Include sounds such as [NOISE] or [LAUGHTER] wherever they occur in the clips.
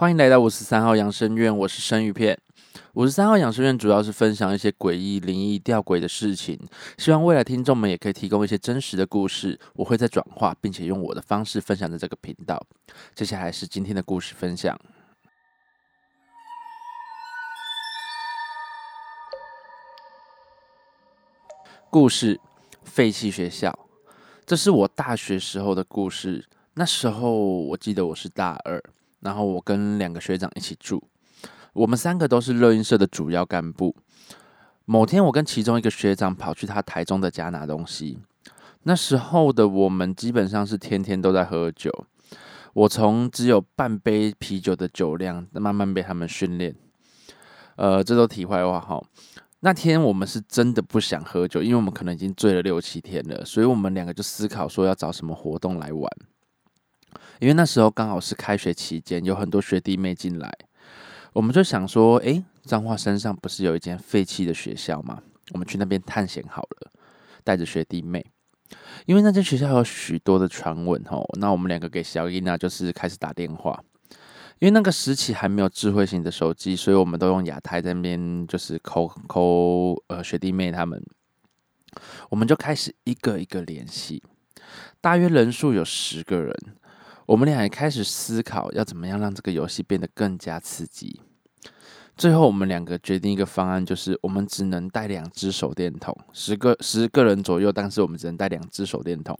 欢迎来到五十三号养生院，我是生鱼片。五十三号养生院主要是分享一些诡异、灵异、吊诡的事情，希望未来听众们也可以提供一些真实的故事，我会在转化，并且用我的方式分享在这个频道。接下来是今天的故事分享。故事：废弃学校。这是我大学时候的故事。那时候我记得我是大二。然后我跟两个学长一起住，我们三个都是乐音社的主要干部。某天，我跟其中一个学长跑去他台中的家拿东西。那时候的我们基本上是天天都在喝酒。我从只有半杯啤酒的酒量，慢慢被他们训练。呃，这都题外话哈。那天我们是真的不想喝酒，因为我们可能已经醉了六七天了，所以我们两个就思考说要找什么活动来玩。因为那时候刚好是开学期间，有很多学弟妹进来，我们就想说，诶，彰化山上不是有一间废弃的学校吗？我们去那边探险好了，带着学弟妹。因为那间学校有许多的传闻哦，那我们两个给小伊娜就是开始打电话。因为那个时期还没有智慧型的手机，所以我们都用亚太那边就是扣扣呃学弟妹他们，我们就开始一个一个联系，大约人数有十个人。我们俩也开始思考要怎么样让这个游戏变得更加刺激。最后，我们两个决定一个方案，就是我们只能带两只手电筒，十个十个人左右，但是我们只能带两只手电筒，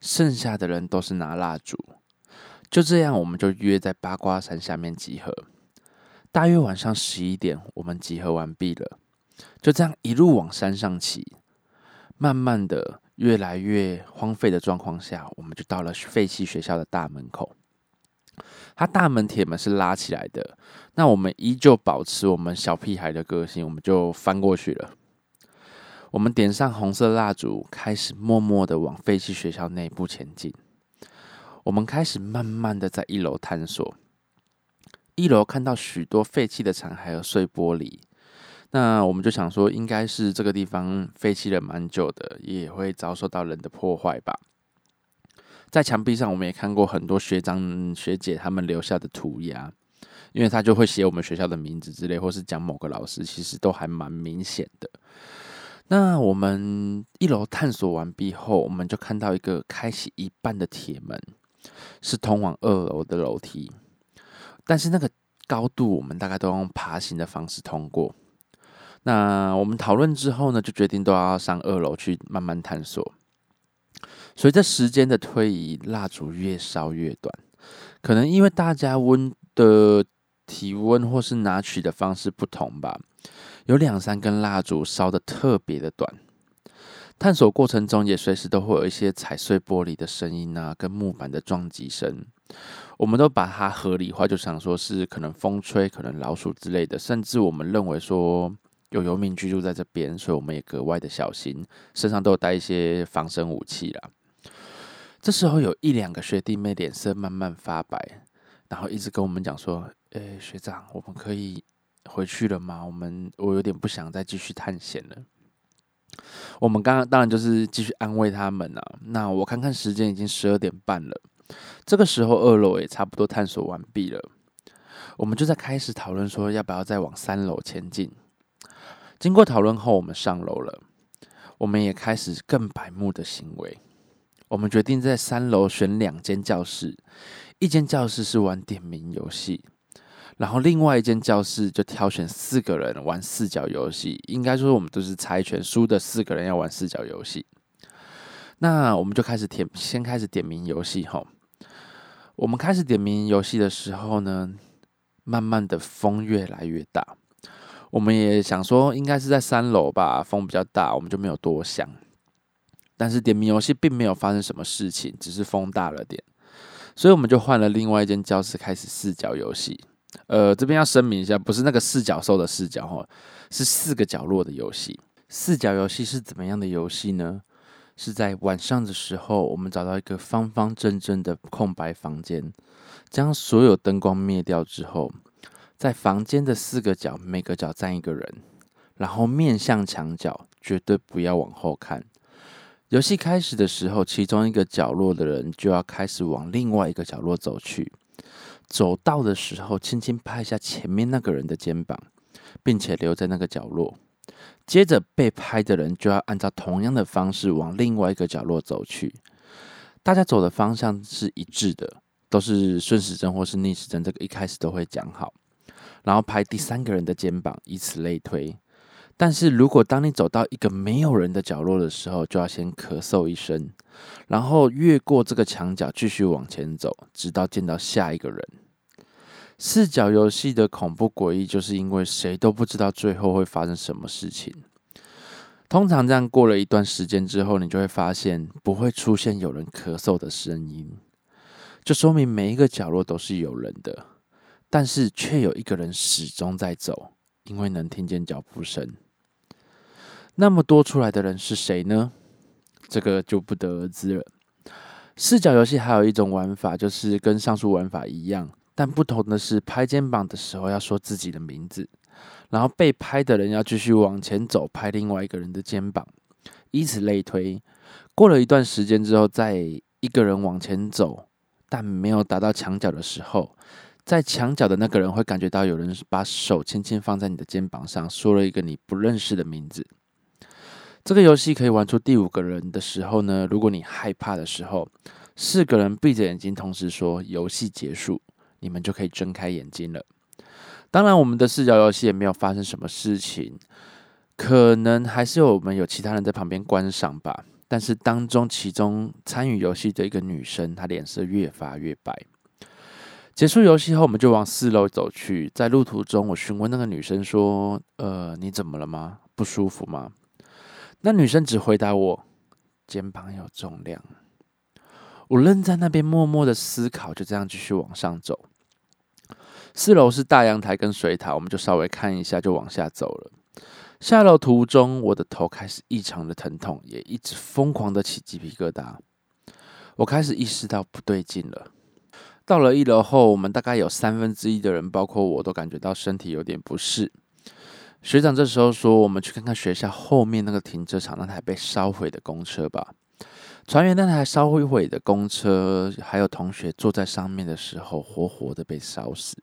剩下的人都是拿蜡烛。就这样，我们就约在八卦山下面集合。大约晚上十一点，我们集合完毕了。就这样一路往山上骑，慢慢的。越来越荒废的状况下，我们就到了废弃学校的大门口。它大门铁门是拉起来的，那我们依旧保持我们小屁孩的个性，我们就翻过去了。我们点上红色蜡烛，开始默默的往废弃学校内部前进。我们开始慢慢的在一楼探索，一楼看到许多废弃的残骸和碎玻璃。那我们就想说，应该是这个地方废弃了蛮久的，也会遭受到人的破坏吧。在墙壁上，我们也看过很多学长学姐他们留下的涂鸦，因为他就会写我们学校的名字之类，或是讲某个老师，其实都还蛮明显的。那我们一楼探索完毕后，我们就看到一个开启一半的铁门，是通往二楼的楼梯，但是那个高度，我们大概都用爬行的方式通过。那我们讨论之后呢，就决定都要上二楼去慢慢探索。随着时间的推移，蜡烛越烧越短，可能因为大家温的体温或是拿取的方式不同吧，有两三根蜡烛烧的特别的短。探索过程中也随时都会有一些踩碎玻璃的声音啊，跟木板的撞击声，我们都把它合理化，就想说是可能风吹，可能老鼠之类的，甚至我们认为说。有游民居住在这边，所以我们也格外的小心，身上都有带一些防身武器啦。这时候有一两个学弟妹脸色慢慢发白，然后一直跟我们讲说：“诶，学长，我们可以回去了吗？我们我有点不想再继续探险了。”我们刚刚当然就是继续安慰他们啊。那我看看时间已经十二点半了，这个时候二楼也差不多探索完毕了，我们就在开始讨论说要不要再往三楼前进。经过讨论后，我们上楼了。我们也开始更白目的行为。我们决定在三楼选两间教室，一间教室是玩点名游戏，然后另外一间教室就挑选四个人玩四角游戏。应该说，我们都是猜拳，输的四个人要玩四角游戏。那我们就开始点，先开始点名游戏。哈，我们开始点名游戏的时候呢，慢慢的风越来越大。我们也想说，应该是在三楼吧，风比较大，我们就没有多想。但是点名游戏并没有发生什么事情，只是风大了点，所以我们就换了另外一间教室开始四角游戏。呃，这边要声明一下，不是那个四角兽的视角哈，是四个角落的游戏。四角游戏是怎么样的游戏呢？是在晚上的时候，我们找到一个方方正正的空白房间，将所有灯光灭掉之后。在房间的四个角，每个角站一个人，然后面向墙角，绝对不要往后看。游戏开始的时候，其中一个角落的人就要开始往另外一个角落走去。走到的时候，轻轻拍一下前面那个人的肩膀，并且留在那个角落。接着被拍的人就要按照同样的方式往另外一个角落走去。大家走的方向是一致的，都是顺时针或是逆时针。这个一开始都会讲好，然后拍第三个人的肩膀，以此类推。但是如果当你走到一个没有人的角落的时候，就要先咳嗽一声，然后越过这个墙角，继续往前走，直到见到下一个人。四角游戏的恐怖诡异，就是因为谁都不知道最后会发生什么事情。通常这样过了一段时间之后，你就会发现不会出现有人咳嗽的声音，就说明每一个角落都是有人的，但是却有一个人始终在走，因为能听见脚步声。那么多出来的人是谁呢？这个就不得而知了。视角游戏还有一种玩法，就是跟上述玩法一样，但不同的是，拍肩膀的时候要说自己的名字。然后被拍的人要继续往前走，拍另外一个人的肩膀，以此类推。过了一段时间之后，在一个人往前走，但没有达到墙角的时候，在墙角的那个人会感觉到有人把手轻轻放在你的肩膀上，说了一个你不认识的名字。这个游戏可以玩出第五个人的时候呢，如果你害怕的时候，四个人闭着眼睛同时说“游戏结束”，你们就可以睁开眼睛了。当然，我们的视角游戏也没有发生什么事情，可能还是有我们有其他人在旁边观赏吧。但是当中，其中参与游戏的一个女生，她脸色越发越白。结束游戏后，我们就往四楼走去。在路途中，我询问那个女生说：“呃，你怎么了吗？不舒服吗？”那女生只回答我：“肩膀有重量。”我愣在那边，默默的思考，就这样继续往上走。四楼是大阳台跟水塔，我们就稍微看一下，就往下走了。下楼途中，我的头开始异常的疼痛，也一直疯狂的起鸡皮疙瘩。我开始意识到不对劲了。到了一楼后，我们大概有三分之一的人，包括我都感觉到身体有点不适。学长这时候说：“我们去看看学校后面那个停车场那台被烧毁的公车吧。”船员那台烧毁的公车，还有同学坐在上面的时候，活活的被烧死。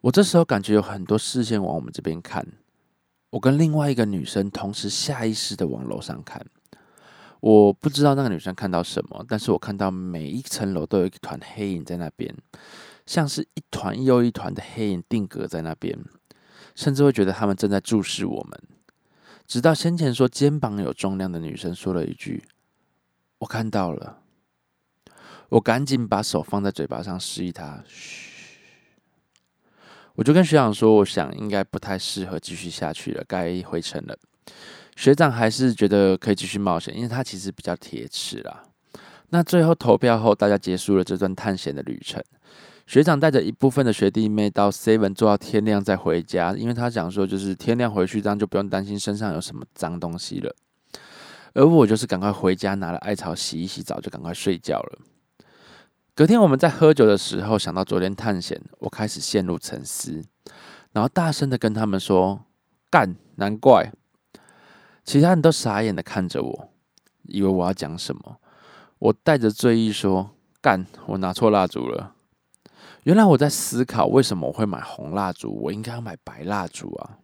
我这时候感觉有很多视线往我们这边看，我跟另外一个女生同时下意识的往楼上看。我不知道那个女生看到什么，但是我看到每一层楼都有一团黑影在那边，像是一团又一团的黑影定格在那边，甚至会觉得他们正在注视我们。直到先前说肩膀有重量的女生说了一句：“我看到了。”我赶紧把手放在嘴巴上示意她：“嘘。”我就跟学长说，我想应该不太适合继续下去了，该回城了。学长还是觉得可以继续冒险，因为他其实比较铁齿啦。那最后投票后，大家结束了这段探险的旅程。学长带着一部分的学弟妹到 Seven 做到天亮再回家，因为他讲说就是天亮回去，这样就不用担心身上有什么脏东西了。而我就是赶快回家拿了艾草洗一洗澡，就赶快睡觉了。隔天我们在喝酒的时候，想到昨天探险，我开始陷入沉思，然后大声的跟他们说：“干，难怪。”其他人都傻眼的看着我，以为我要讲什么。我带着醉意说：“干，我拿错蜡烛了。”原来我在思考，为什么我会买红蜡烛，我应该要买白蜡烛啊。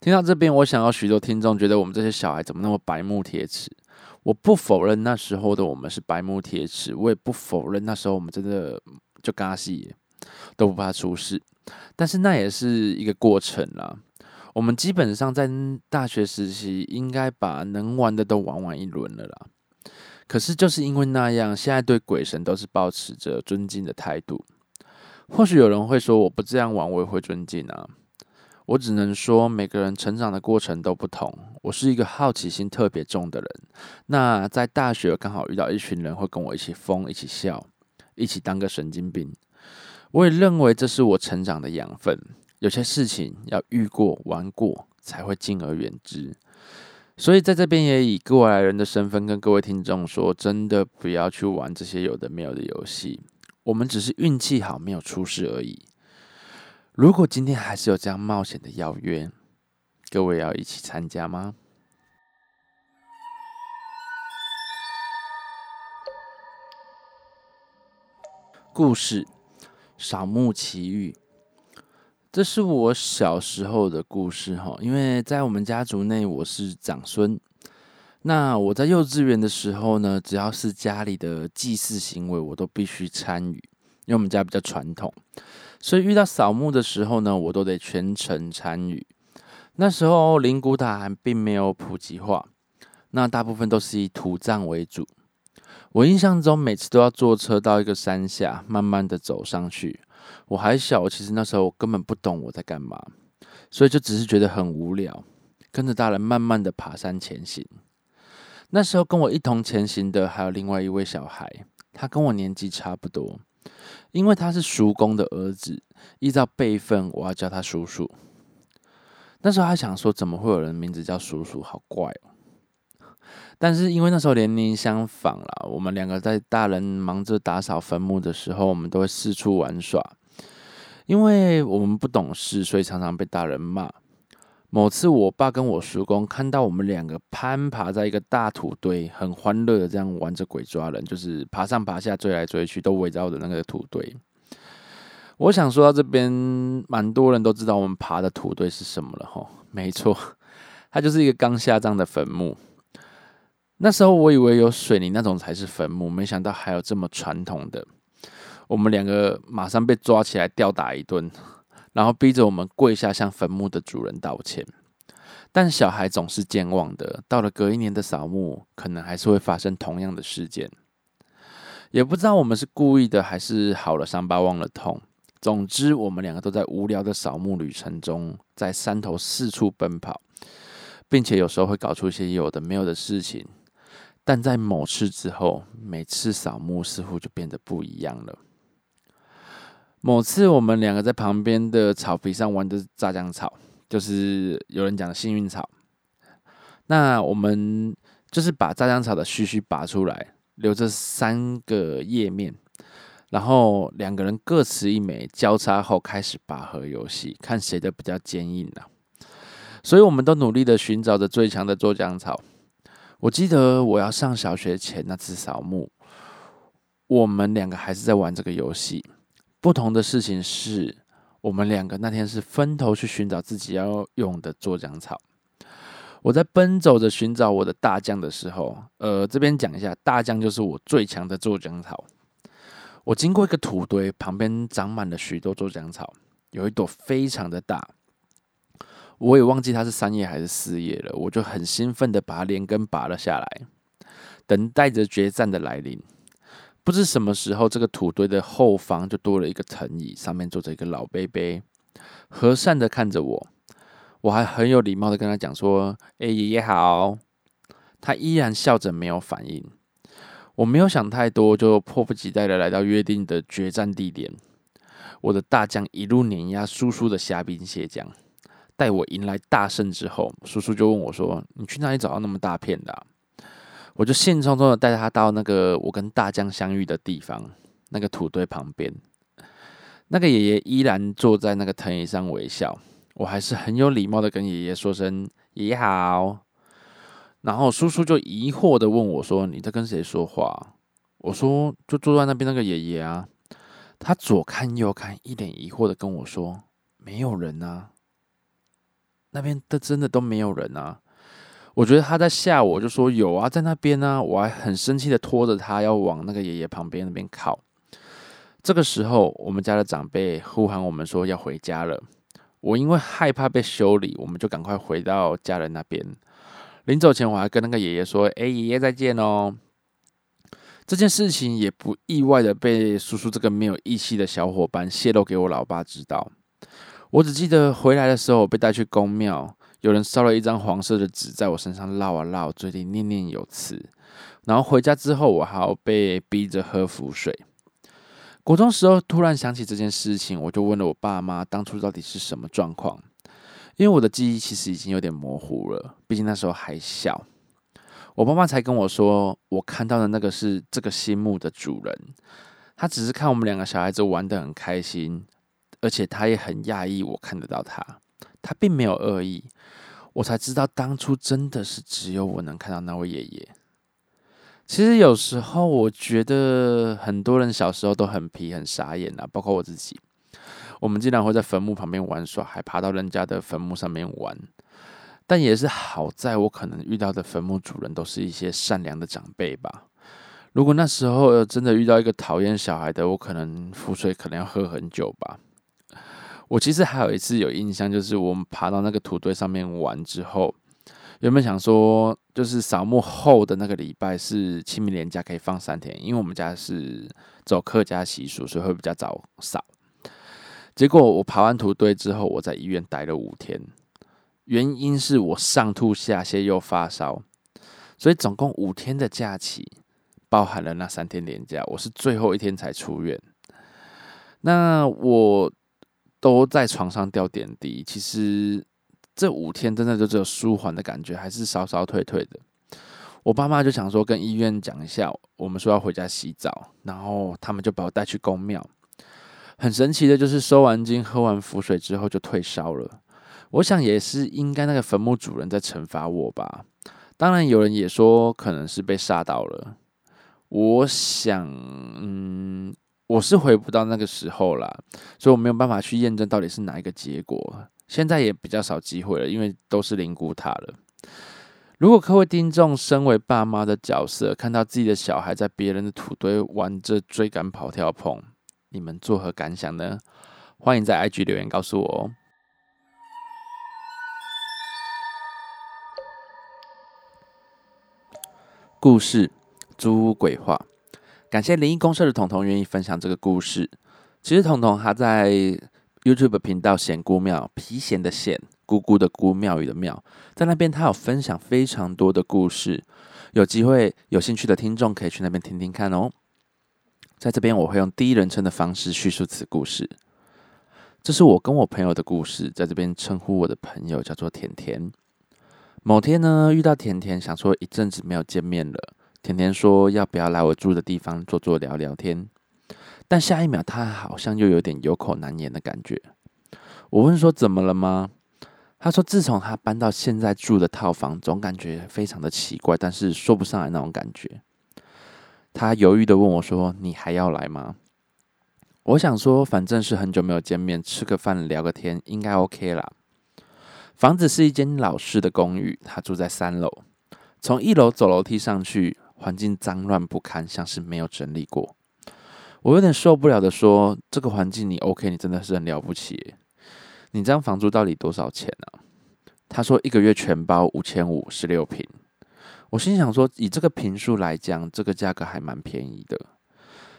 听到这边，我想要许多听众觉得我们这些小孩怎么那么白目铁齿。我不否认那时候的我们是白木铁齿，我也不否认那时候我们真的就嘎戏，都不怕出事。但是那也是一个过程啦。我们基本上在大学时期应该把能玩的都玩完一轮了啦。可是就是因为那样，现在对鬼神都是保持着尊敬的态度。或许有人会说，我不这样玩，我也会尊敬啊。我只能说，每个人成长的过程都不同。我是一个好奇心特别重的人。那在大学刚好遇到一群人，会跟我一起疯、一起笑、一起当个神经病。我也认为这是我成长的养分。有些事情要遇过、玩过，才会敬而远之。所以在这边也以过来人的身份跟各位听众说：真的不要去玩这些有的没有的游戏。我们只是运气好，没有出事而已。如果今天还是有这样冒险的邀约，各位要一起参加吗？故事《扫墓奇遇》，这是我小时候的故事哈。因为在我们家族内，我是长孙。那我在幼稚园的时候呢，只要是家里的祭祀行为，我都必须参与。因为我们家比较传统，所以遇到扫墓的时候呢，我都得全程参与。那时候灵骨塔还并没有普及化，那大部分都是以土葬为主。我印象中，每次都要坐车到一个山下，慢慢的走上去。我还小，其实那时候我根本不懂我在干嘛，所以就只是觉得很无聊，跟着大人慢慢的爬山前行。那时候跟我一同前行的还有另外一位小孩，他跟我年纪差不多，因为他是叔公的儿子，依照辈分，我要叫他叔叔。那时候还想说，怎么会有人名字叫叔叔，好怪哦。但是因为那时候年龄相仿啦，我们两个在大人忙着打扫坟墓的时候，我们都会四处玩耍。因为我们不懂事，所以常常被大人骂。某次我爸跟我叔公看到我们两个攀爬在一个大土堆，很欢乐的这样玩着鬼抓人，就是爬上爬下、追来追去，都围绕着那个土堆。我想说到这边，蛮多人都知道我们爬的土堆是什么了哈。没错，它就是一个刚下葬的坟墓。那时候我以为有水泥那种才是坟墓，没想到还有这么传统的。我们两个马上被抓起来吊打一顿，然后逼着我们跪下向坟墓的主人道歉。但小孩总是健忘的，到了隔一年的扫墓，可能还是会发生同样的事件。也不知道我们是故意的，还是好了伤疤忘了痛。总之，我们两个都在无聊的扫墓旅程中，在山头四处奔跑，并且有时候会搞出一些有的没有的事情。但在某次之后，每次扫墓似乎就变得不一样了。某次，我们两个在旁边的草皮上玩的炸浆草，就是有人讲的幸运草。那我们就是把炸浆草的须须拔出来，留着三个叶面，然后两个人各持一枚，交叉后开始拔河游戏，看谁的比较坚硬呢？所以，我们都努力的寻找着最强的做浆草。我记得我要上小学前那次扫墓，我们两个还是在玩这个游戏。不同的事情是，我们两个那天是分头去寻找自己要用的做浆草。我在奔走着寻找我的大将的时候，呃，这边讲一下，大将就是我最强的做浆草。我经过一个土堆，旁边长满了许多做浆草，有一朵非常的大。我也忘记它是三叶还是四叶了，我就很兴奋的把它连根拔了下来，等待着决战的来临。不知什么时候，这个土堆的后方就多了一个藤椅，上面坐着一个老伯伯，和善的看着我。我还很有礼貌的跟他讲说：“哎，爷爷好。”他依然笑着没有反应。我没有想太多，就迫不及待的来到约定的决战地点。我的大将一路碾压叔叔的虾兵蟹将。待我迎来大胜之后，叔叔就问我说：“你去哪里找到那么大片的？”我就兴冲冲的带他到那个我跟大将相遇的地方，那个土堆旁边。那个爷爷依然坐在那个藤椅上微笑。我还是很有礼貌的跟爷爷说声“爷爷好”。然后叔叔就疑惑的问我说：“你在跟谁说话？”我说：“就坐在那边那个爷爷啊。”他左看右看，一脸疑惑的跟我说：“没有人啊。”那边的真的都没有人啊！我觉得他在吓我，就说有啊，在那边呢。我还很生气的拖着他要往那个爷爷旁边那边靠。这个时候，我们家的长辈呼喊我们说要回家了。我因为害怕被修理，我们就赶快回到家人那边。临走前，我还跟那个爷爷说：“哎，爷爷再见哦。”这件事情也不意外的被叔叔这个没有义气的小伙伴泄露给我老爸知道。我只记得回来的时候我被带去公庙，有人烧了一张黄色的纸在我身上绕啊绕，嘴里念念有词。然后回家之后，我还要被逼着喝符水。国中时候突然想起这件事情，我就问了我爸妈当初到底是什么状况，因为我的记忆其实已经有点模糊了，毕竟那时候还小。我爸妈才跟我说，我看到的那个是这个新墓的主人，他只是看我们两个小孩子玩得很开心。而且他也很讶异，我看得到他，他并没有恶意，我才知道当初真的是只有我能看到那位爷爷。其实有时候我觉得很多人小时候都很皮、很傻眼啊，包括我自己。我们经常会在坟墓旁边玩耍，还爬到人家的坟墓上面玩。但也是好在我可能遇到的坟墓主人都是一些善良的长辈吧。如果那时候真的遇到一个讨厌小孩的，我可能浮水可能要喝很久吧。我其实还有一次有印象，就是我们爬到那个土堆上面玩之后，原本想说就是扫墓后的那个礼拜是清明年假可以放三天，因为我们家是走客家习俗，所以会比较早扫。结果我爬完土堆之后，我在医院待了五天，原因是我上吐下泻又发烧，所以总共五天的假期，包含了那三天年假，我是最后一天才出院。那我。都在床上吊点滴，其实这五天真的就只有舒缓的感觉，还是稍稍退退的。我爸妈就想说跟医院讲一下，我们说要回家洗澡，然后他们就把我带去公庙。很神奇的就是收完经、喝完符水之后就退烧了。我想也是应该那个坟墓主人在惩罚我吧。当然有人也说可能是被吓到了。我想，嗯。我是回不到那个时候啦，所以我没有办法去验证到底是哪一个结果。现在也比较少机会了，因为都是灵骨塔了。如果各位听众身为爸妈的角色，看到自己的小孩在别人的土堆玩着追赶、跑跳、碰，你们作何感想呢？欢迎在 IG 留言告诉我哦。故事：租屋鬼话。感谢灵异公社的彤彤愿意分享这个故事。其实彤彤他在 YouTube 频道“仙姑庙”皮贤的贤姑姑的姑庙宇的庙，在那边他有分享非常多的故事。有机会有兴趣的听众可以去那边听听看哦。在这边我会用第一人称的方式叙述此故事。这是我跟我朋友的故事，在这边称呼我的朋友叫做甜甜。某天呢，遇到甜甜，想说一阵子没有见面了。甜甜说：“要不要来我住的地方坐坐聊聊天？”但下一秒，他好像又有点有口难言的感觉。我问说：“怎么了吗？”他说：“自从他搬到现在住的套房，总感觉非常的奇怪，但是说不上来那种感觉。”他犹豫的问我说：“你还要来吗？”我想说：“反正是很久没有见面，吃个饭聊个天，应该 OK 啦。”房子是一间老式的公寓，他住在三楼，从一楼走楼梯上去。环境脏乱不堪，像是没有整理过。我有点受不了的说：“这个环境你 OK？你真的是很了不起。你这样房租到底多少钱呢？”他说：“一个月全包五千五，十六平。”我心想说：“以这个平数来讲，这个价格还蛮便宜的。”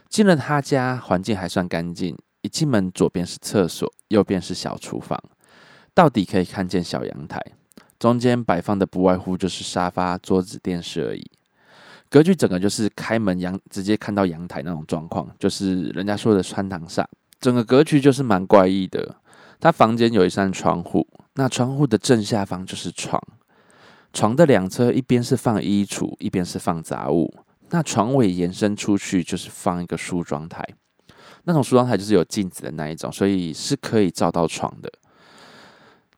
进了他家，环境还算干净。一进门，左边是厕所，右边是小厨房，到底可以看见小阳台。中间摆放的不外乎就是沙发、桌子、电视而已。格局整个就是开门阳，直接看到阳台那种状况，就是人家说的穿堂煞。整个格局就是蛮怪异的。他房间有一扇窗户，那窗户的正下方就是床，床的两侧一边是放衣橱，一边是放杂物。那床尾延伸出去就是放一个梳妆台，那种梳妆台就是有镜子的那一种，所以是可以照到床的。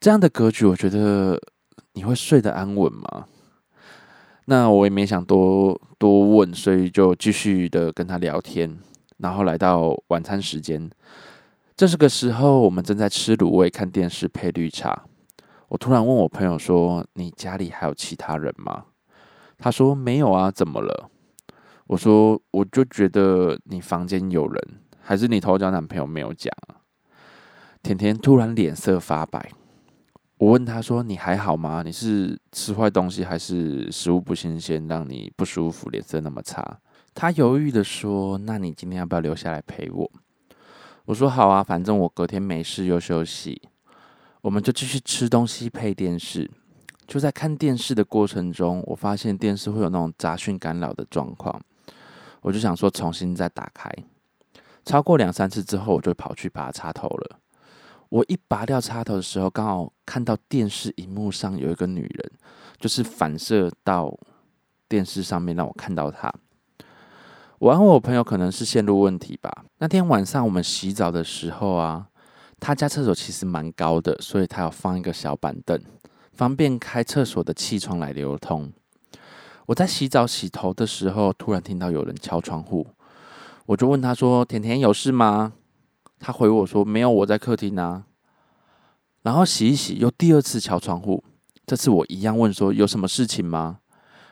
这样的格局，我觉得你会睡得安稳吗？那我也没想多多问，所以就继续的跟他聊天。然后来到晚餐时间，这是个时候，我们正在吃卤味、看电视、配绿茶。我突然问我朋友说：“你家里还有其他人吗？”他说：“没有啊，怎么了？”我说：“我就觉得你房间有人，还是你偷交男朋友没有讲？”甜甜突然脸色发白。我问他说：“你还好吗？你是吃坏东西，还是食物不新鲜，让你不舒服，脸色那么差？”他犹豫的说：“那你今天要不要留下来陪我？”我说：“好啊，反正我隔天没事又休息。”我们就继续吃东西配电视。就在看电视的过程中，我发现电视会有那种杂讯干扰的状况，我就想说重新再打开。超过两三次之后，我就跑去拔插头了。我一拔掉插头的时候，刚好看到电视荧幕上有一个女人，就是反射到电视上面，让我看到她。我和我朋友可能是线路问题吧。那天晚上我们洗澡的时候啊，他家厕所其实蛮高的，所以他要放一个小板凳，方便开厕所的气窗来流通。我在洗澡洗头的时候，突然听到有人敲窗户，我就问他说：“甜甜有事吗？”他回我说：“没有，我在客厅啊。”然后洗一洗，又第二次敲窗户，这次我一样问说：“有什么事情吗？”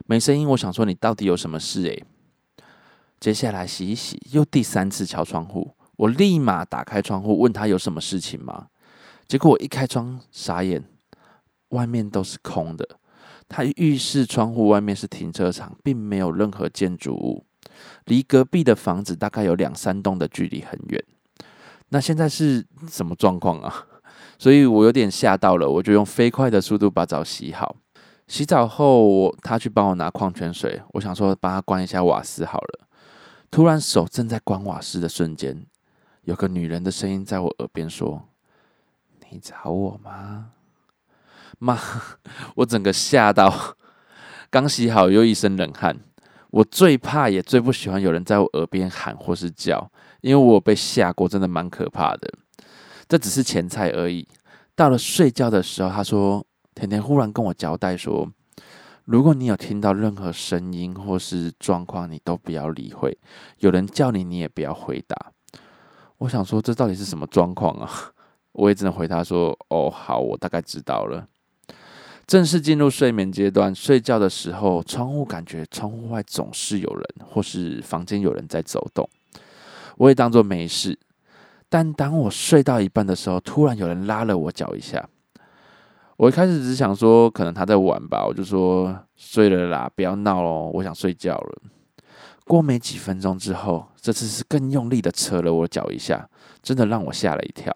没声音，我想说你到底有什么事？诶，接下来洗一洗，又第三次敲窗户，我立马打开窗户问他有什么事情吗？结果我一开窗，傻眼，外面都是空的。他浴室窗户外面是停车场，并没有任何建筑物，离隔壁的房子大概有两三栋的距离很远。那现在是什么状况啊？[LAUGHS] 所以我有点吓到了，我就用飞快的速度把澡洗好。洗澡后，他去帮我拿矿泉水，我想说帮他关一下瓦斯好了。突然手正在关瓦斯的瞬间，有个女人的声音在我耳边说：“你找我吗？” [LAUGHS] 妈，我整个吓到，刚洗好又一身冷汗。我最怕也最不喜欢有人在我耳边喊或是叫，因为我被吓过，真的蛮可怕的。这只是前菜而已。到了睡觉的时候，他说：“甜甜忽然跟我交代说，如果你有听到任何声音或是状况，你都不要理会。有人叫你，你也不要回答。”我想说，这到底是什么状况啊？[LAUGHS] 我也只能回答说：“哦，好，我大概知道了。”正式进入睡眠阶段，睡觉的时候，窗户感觉窗户外总是有人，或是房间有人在走动，我也当做没事。但当我睡到一半的时候，突然有人拉了我脚一下。我一开始只想说，可能他在玩吧，我就说睡了啦，不要闹喽，我想睡觉了。过没几分钟之后，这次是更用力的扯了我脚一下，真的让我吓了一跳。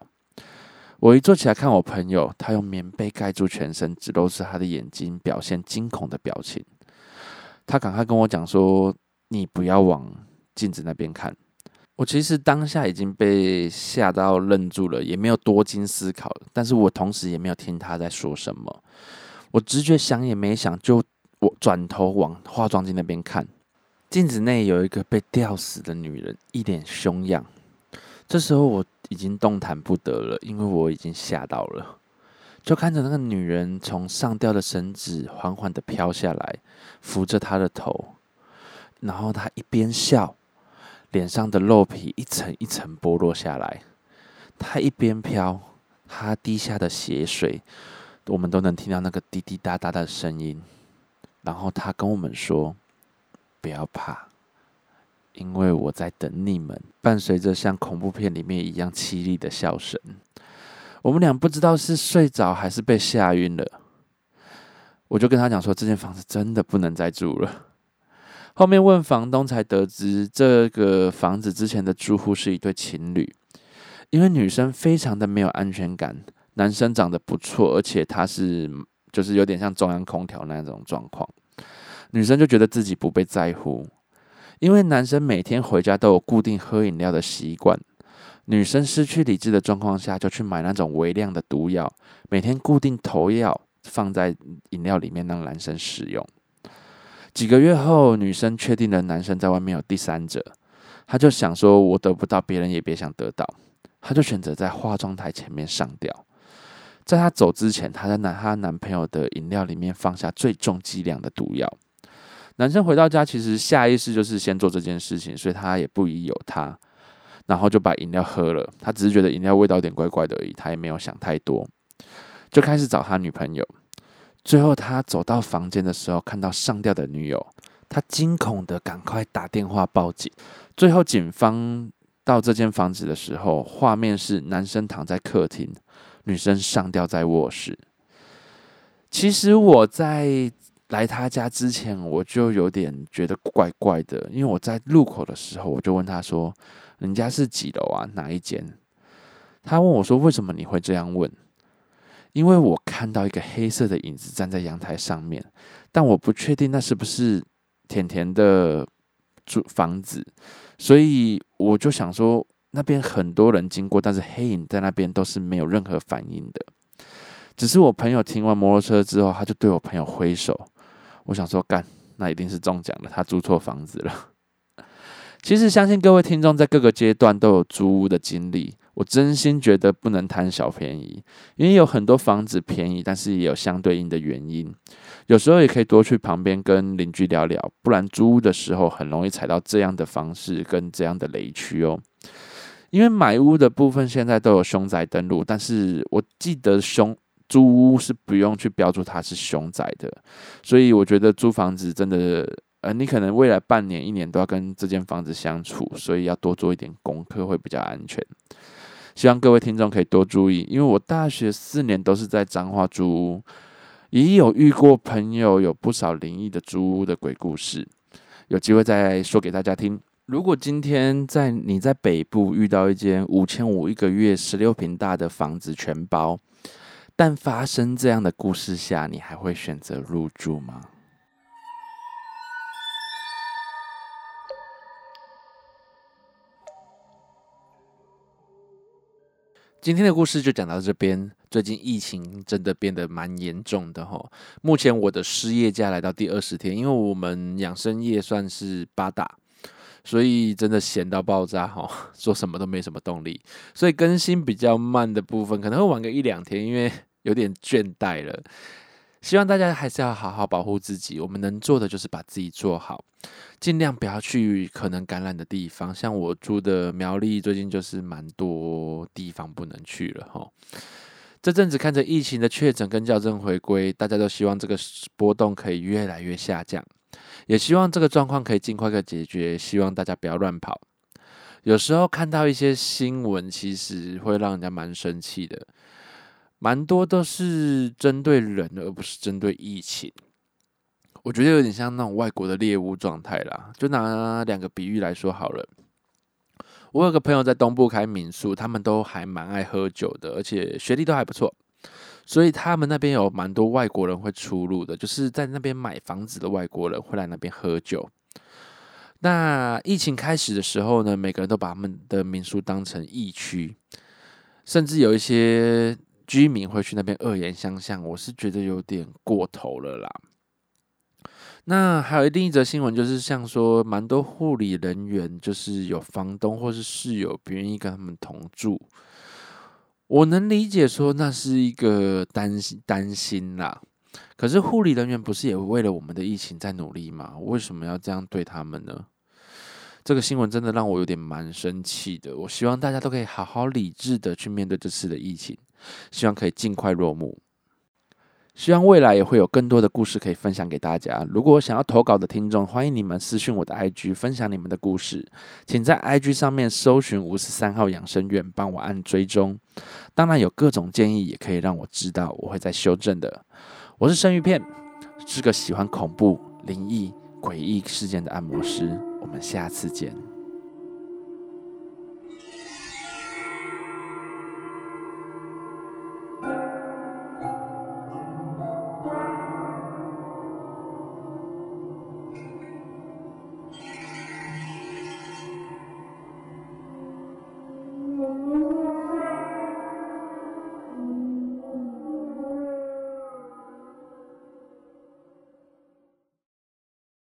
我一坐起来看我朋友，他用棉被盖住全身，只露出他的眼睛，表现惊恐的表情。他赶快跟我讲说：“你不要往镜子那边看。”我其实当下已经被吓到愣住了，也没有多经思考，但是我同时也没有听他在说什么。我直觉想也没想，就我转头往化妆镜那边看，镜子内有一个被吊死的女人，一脸凶样。这时候我。已经动弹不得了，因为我已经吓到了。就看着那个女人从上吊的绳子缓缓的飘下来，扶着她的头，然后她一边笑，脸上的肉皮一层一层剥落下来。他一边飘，他滴下的血水，我们都能听到那个滴滴答答的声音。然后他跟我们说：“不要怕。”因为我在等你们，伴随着像恐怖片里面一样凄厉的笑声。我们俩不知道是睡着还是被吓晕了。我就跟他讲说，这间房子真的不能再住了。后面问房东才得知，这个房子之前的住户是一对情侣。因为女生非常的没有安全感，男生长得不错，而且他是就是有点像中央空调那种状况，女生就觉得自己不被在乎。因为男生每天回家都有固定喝饮料的习惯，女生失去理智的状况下就去买那种微量的毒药，每天固定投药放在饮料里面让男生使用。几个月后，女生确定了男生在外面有第三者，她就想说：“我得不到，别人也别想得到。”她就选择在化妆台前面上吊。在她走之前，她在男她男朋友的饮料里面放下最重剂量的毒药。男生回到家，其实下意识就是先做这件事情，所以他也不疑有他，然后就把饮料喝了。他只是觉得饮料味道有点怪怪的而已，他也没有想太多，就开始找他女朋友。最后他走到房间的时候，看到上吊的女友，他惊恐的赶快打电话报警。最后警方到这间房子的时候，画面是男生躺在客厅，女生上吊在卧室。其实我在。来他家之前，我就有点觉得怪怪的，因为我在路口的时候，我就问他说：“人家是几楼啊？哪一间？”他问我说：“为什么你会这样问？”因为我看到一个黑色的影子站在阳台上面，但我不确定那是不是甜甜的住房子，所以我就想说，那边很多人经过，但是黑影在那边都是没有任何反应的。只是我朋友停完摩托车之后，他就对我朋友挥手。我想说，干，那一定是中奖了，他租错房子了。其实，相信各位听众在各个阶段都有租屋的经历。我真心觉得不能贪小便宜，因为有很多房子便宜，但是也有相对应的原因。有时候也可以多去旁边跟邻居聊聊，不然租屋的时候很容易踩到这样的方式跟这样的雷区哦。因为买屋的部分现在都有凶宅登录，但是我记得凶租屋是不用去标注它是凶宅的，所以我觉得租房子真的，呃，你可能未来半年、一年都要跟这间房子相处，所以要多做一点功课会比较安全。希望各位听众可以多注意，因为我大学四年都是在彰化租屋，也有遇过朋友有不少灵异的租屋的鬼故事，有机会再说给大家听。如果今天在你在北部遇到一间五千五一个月、十六平大的房子全包，但发生这样的故事下，你还会选择入住吗？今天的故事就讲到这边。最近疫情真的变得蛮严重的哈。目前我的失业假来到第二十天，因为我们养生业算是八大，所以真的闲到爆炸哈，[LAUGHS] 做什么都没什么动力，所以更新比较慢的部分可能会晚个一两天，因为有点倦怠了。希望大家还是要好好保护自己。我们能做的就是把自己做好，尽量不要去可能感染的地方。像我住的苗栗，最近就是蛮多地方不能去了哈。这阵子看着疫情的确诊跟校正回归，大家都希望这个波动可以越来越下降，也希望这个状况可以尽快的解决。希望大家不要乱跑。有时候看到一些新闻，其实会让人家蛮生气的。蛮多都是针对人，而不是针对疫情。我觉得有点像那种外国的猎物状态啦。就拿两个比喻来说好了。我有个朋友在东部开民宿，他们都还蛮爱喝酒的，而且学历都还不错，所以他们那边有蛮多外国人会出入的，就是在那边买房子的外国人会来那边喝酒。那疫情开始的时候呢，每个人都把他们的民宿当成疫区，甚至有一些。居民会去那边恶言相向，我是觉得有点过头了啦。那还有另一则新闻，就是像说，蛮多护理人员就是有房东或是室友不愿意跟他们同住。我能理解说那是一个担心担心啦，可是护理人员不是也为了我们的疫情在努力吗？为什么要这样对他们呢？这个新闻真的让我有点蛮生气的。我希望大家都可以好好理智的去面对这次的疫情。希望可以尽快落幕。希望未来也会有更多的故事可以分享给大家。如果想要投稿的听众，欢迎你们私讯我的 IG 分享你们的故事，请在 IG 上面搜寻五十三号养生院，帮我按追踪。当然有各种建议也可以让我知道，我会再修正的。我是生鱼片，是个喜欢恐怖、灵异、诡异事件的按摩师。我们下次见。